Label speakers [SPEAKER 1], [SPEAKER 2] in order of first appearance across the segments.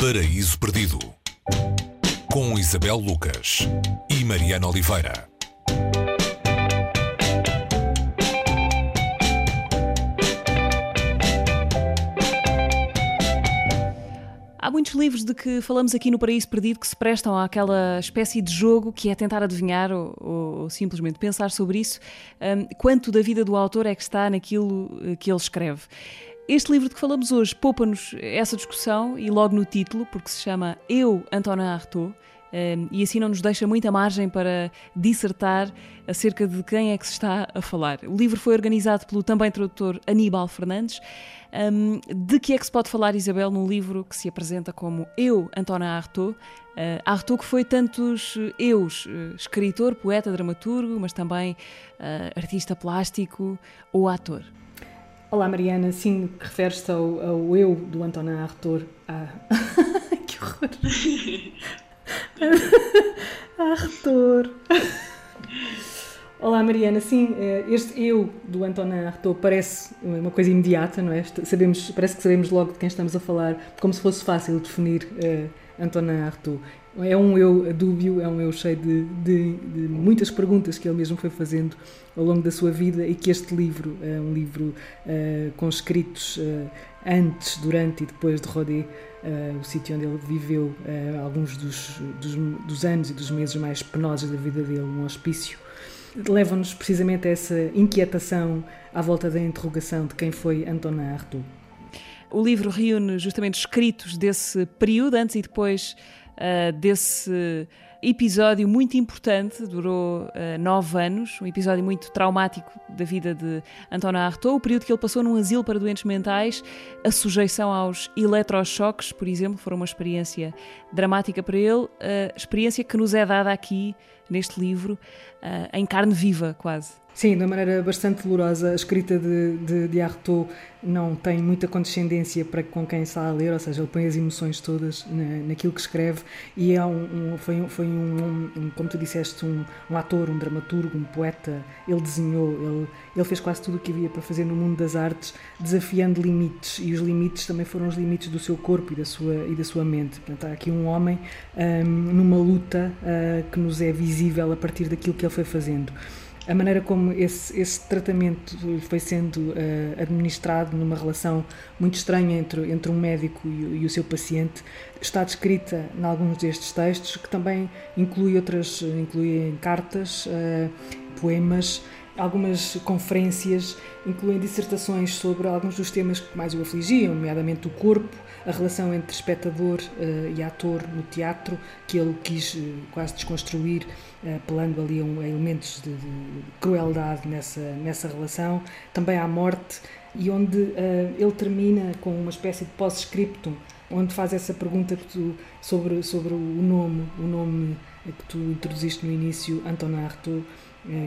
[SPEAKER 1] Paraíso Perdido com Isabel Lucas e Mariana Oliveira.
[SPEAKER 2] Há muitos livros de que falamos aqui no Paraíso Perdido que se prestam àquela espécie de jogo que é tentar adivinhar ou, ou, simplesmente pensar sobre isso, um, quanto da vida do autor é que está naquilo eh, que ele escreve. Este livro de que falamos hoje poupa-nos essa discussão e logo no título, porque se chama Eu, Antonin Artaud, um, e assim não nos deixa muita margem para dissertar acerca de quem é que se está a falar. O livro foi organizado pelo também tradutor Aníbal Fernandes. Um, de que é que se pode falar, Isabel, num livro que se apresenta como Eu, António Artaud? Uh, Artaud que foi tantos eus, uh, escritor, poeta, dramaturgo, mas também uh, artista plástico ou ator.
[SPEAKER 3] Olá Mariana, sim, referes-te ao, ao, eu do António Artaud. Ah. que horror! Artaud! Olá Mariana, sim, eh, este eu do Antonin Artaud parece uma coisa imediata, não é? Sabemos, parece que sabemos logo de quem estamos a falar, como se fosse fácil definir uh, Antonin Artaud. É um eu dúbio, é um eu cheio de, de, de, muitas perguntas que ele mesmo foi fazendo ao longo da sua vida e que este livro é um livro uh, com escritos uh, antes, durante e depois de Rodé, uh, o sítio onde ele viveu alguns dos, dos, dos anos e dos meses mais penosos da vida dele, um hospício levam-nos precisamente a essa inquietação à volta da interrogação de quem foi Antonin Artaud.
[SPEAKER 2] O livro reúne justamente escritos desse período, antes e depois uh, desse episódio muito importante, durou uh, nove anos, um episódio muito traumático da vida de António Artaud, o período que ele passou num asilo para doentes mentais, a sujeição aos eletrochoques, por exemplo, foi uma experiência dramática para ele, uh, experiência que nos é dada aqui neste livro, uh, em carne viva, quase.
[SPEAKER 3] Sim, de uma maneira bastante dolorosa. A escrita de, de, de Artaud não tem muita condescendência para com quem está a ler, ou seja, ele põe as emoções todas na, naquilo que escreve e é um, um foi, foi um, um, como tu disseste, um, um, ator, um dramaturgo, um poeta. Ele desenhou, ele, ele fez quase tudo o que havia para fazer no mundo das artes, desafiando limites e os limites também foram os limites do seu corpo e da sua, e da sua mente. Portanto, há aqui um homem um, numa luta uh, que nos é visível a partir daquilo que ele foi fazendo. A maneira como esse, esse tratamento foi sendo uh, administrado numa relação muito estranha entre, entre um médico e, e, o seu paciente está descrita em alguns destes textos, que também inclui outras, incluem cartas, uh, poemas, algumas conferências, incluem dissertações sobre alguns dos temas que mais o afligiam, nomeadamente o corpo, a relação entre espectador uh, e ator no teatro, que ele quis uh, quase desconstruir, uh, apelando ali a, um, a elementos de, de, crueldade nessa, nessa relação. Também há morte, e onde ele termina com uma espécie de pós-scriptum, onde faz essa pergunta tu, sobre, sobre o nome, o nome que tu introduziste no início, Antonin Artaud,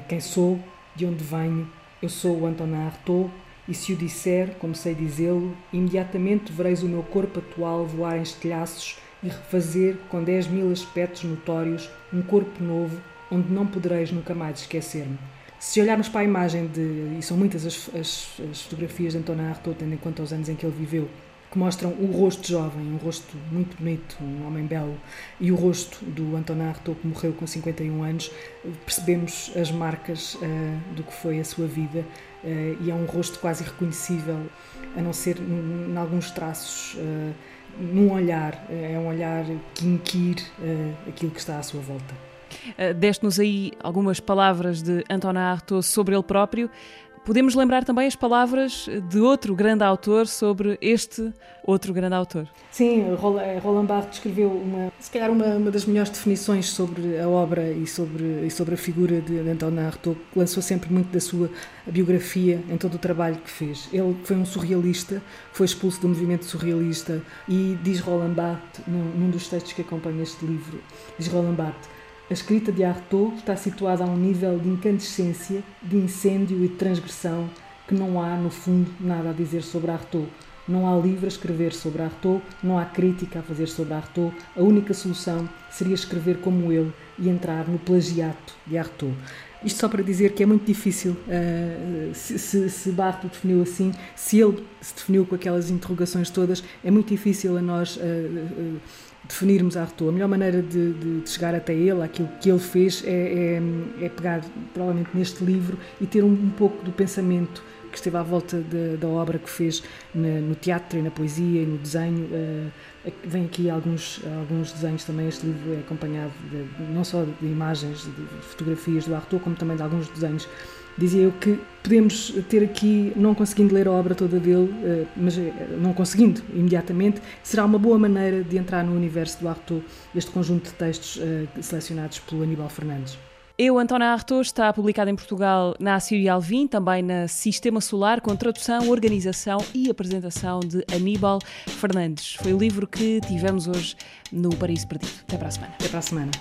[SPEAKER 3] quem sou, de onde venho, eu sou o Antonin Artaud, e se o disser, como sei dizê-lo, imediatamente vereis o meu corpo atual voar em estilhaços e refazer, com dez mil aspectos notórios, um corpo novo, onde não podereis nunca mais esquecer-me. Se olharmos para a imagem de, e são muitas as, as, as fotografias de Antonin Artaud, tendo em conta os anos em que ele viveu, que mostram o rosto jovem, um rosto muito bonito, um homem belo, e o rosto do Antonin Artaud, que morreu com 51 anos, percebemos as marcas uh, do que foi a sua vida uh, e é um rosto quase irreconhecível, a não ser em alguns traços, uh, num olhar, é um olhar que inquire aquilo que está à sua volta.
[SPEAKER 2] Deste-nos aí algumas palavras de Antonin Artaud sobre ele próprio. Podemos lembrar também as palavras de outro grande autor sobre este outro grande autor.
[SPEAKER 3] Sim, Roland Barthes escreveu uma, se calhar uma, uma das melhores definições sobre a obra e sobre, e sobre a figura de, de Antonin Artaud, que lançou sempre muito da sua biografia em todo o trabalho que fez. Ele foi um surrealista, foi expulso do movimento surrealista e diz Roland Barthes, num, num dos textos que acompanha este livro, diz Roland Barthes, a escrita de Artaud está situada a um nível de incandescência, de incêndio e de transgressão que não há, no fundo, nada a dizer sobre Artaud. Não há livro a escrever sobre Artaud, não há crítica a fazer sobre Artaud. A única solução seria escrever como ele e entrar no plagiato de Artaud. Isto só para dizer que é muito difícil, uh, se, se, se Barthes definiu assim, se ele se definiu com aquelas interrogações todas, é muito difícil a nós uh, uh, definirmos Artaud. A melhor maneira de, de, de, chegar até ele, aquilo que ele fez, é, é, é pegar provavelmente neste livro e ter um, um pouco do pensamento que esteve à volta de, da obra que fez na, no teatro e na poesia e no desenho. Uh, vem aqui alguns, alguns desenhos também. Este livro é acompanhado de, não só de imagens, de fotografias do Arthur, como também de alguns desenhos. Dizia eu que podemos ter aqui, não conseguindo ler a obra toda dele, uh, mas uh, não conseguindo imediatamente, será uma boa maneira de entrar no universo do Arthur, este conjunto de textos selecionados pelo Aníbal Fernandes.
[SPEAKER 2] Eu, António Arthur, está publicado em Portugal na Assírio Alvim, também na Sistema Solar, com tradução, organização e apresentação de Aníbal Fernandes. Foi o livro que tivemos hoje no Paraíso Perdido. Até para a semana.
[SPEAKER 3] Até para a semana.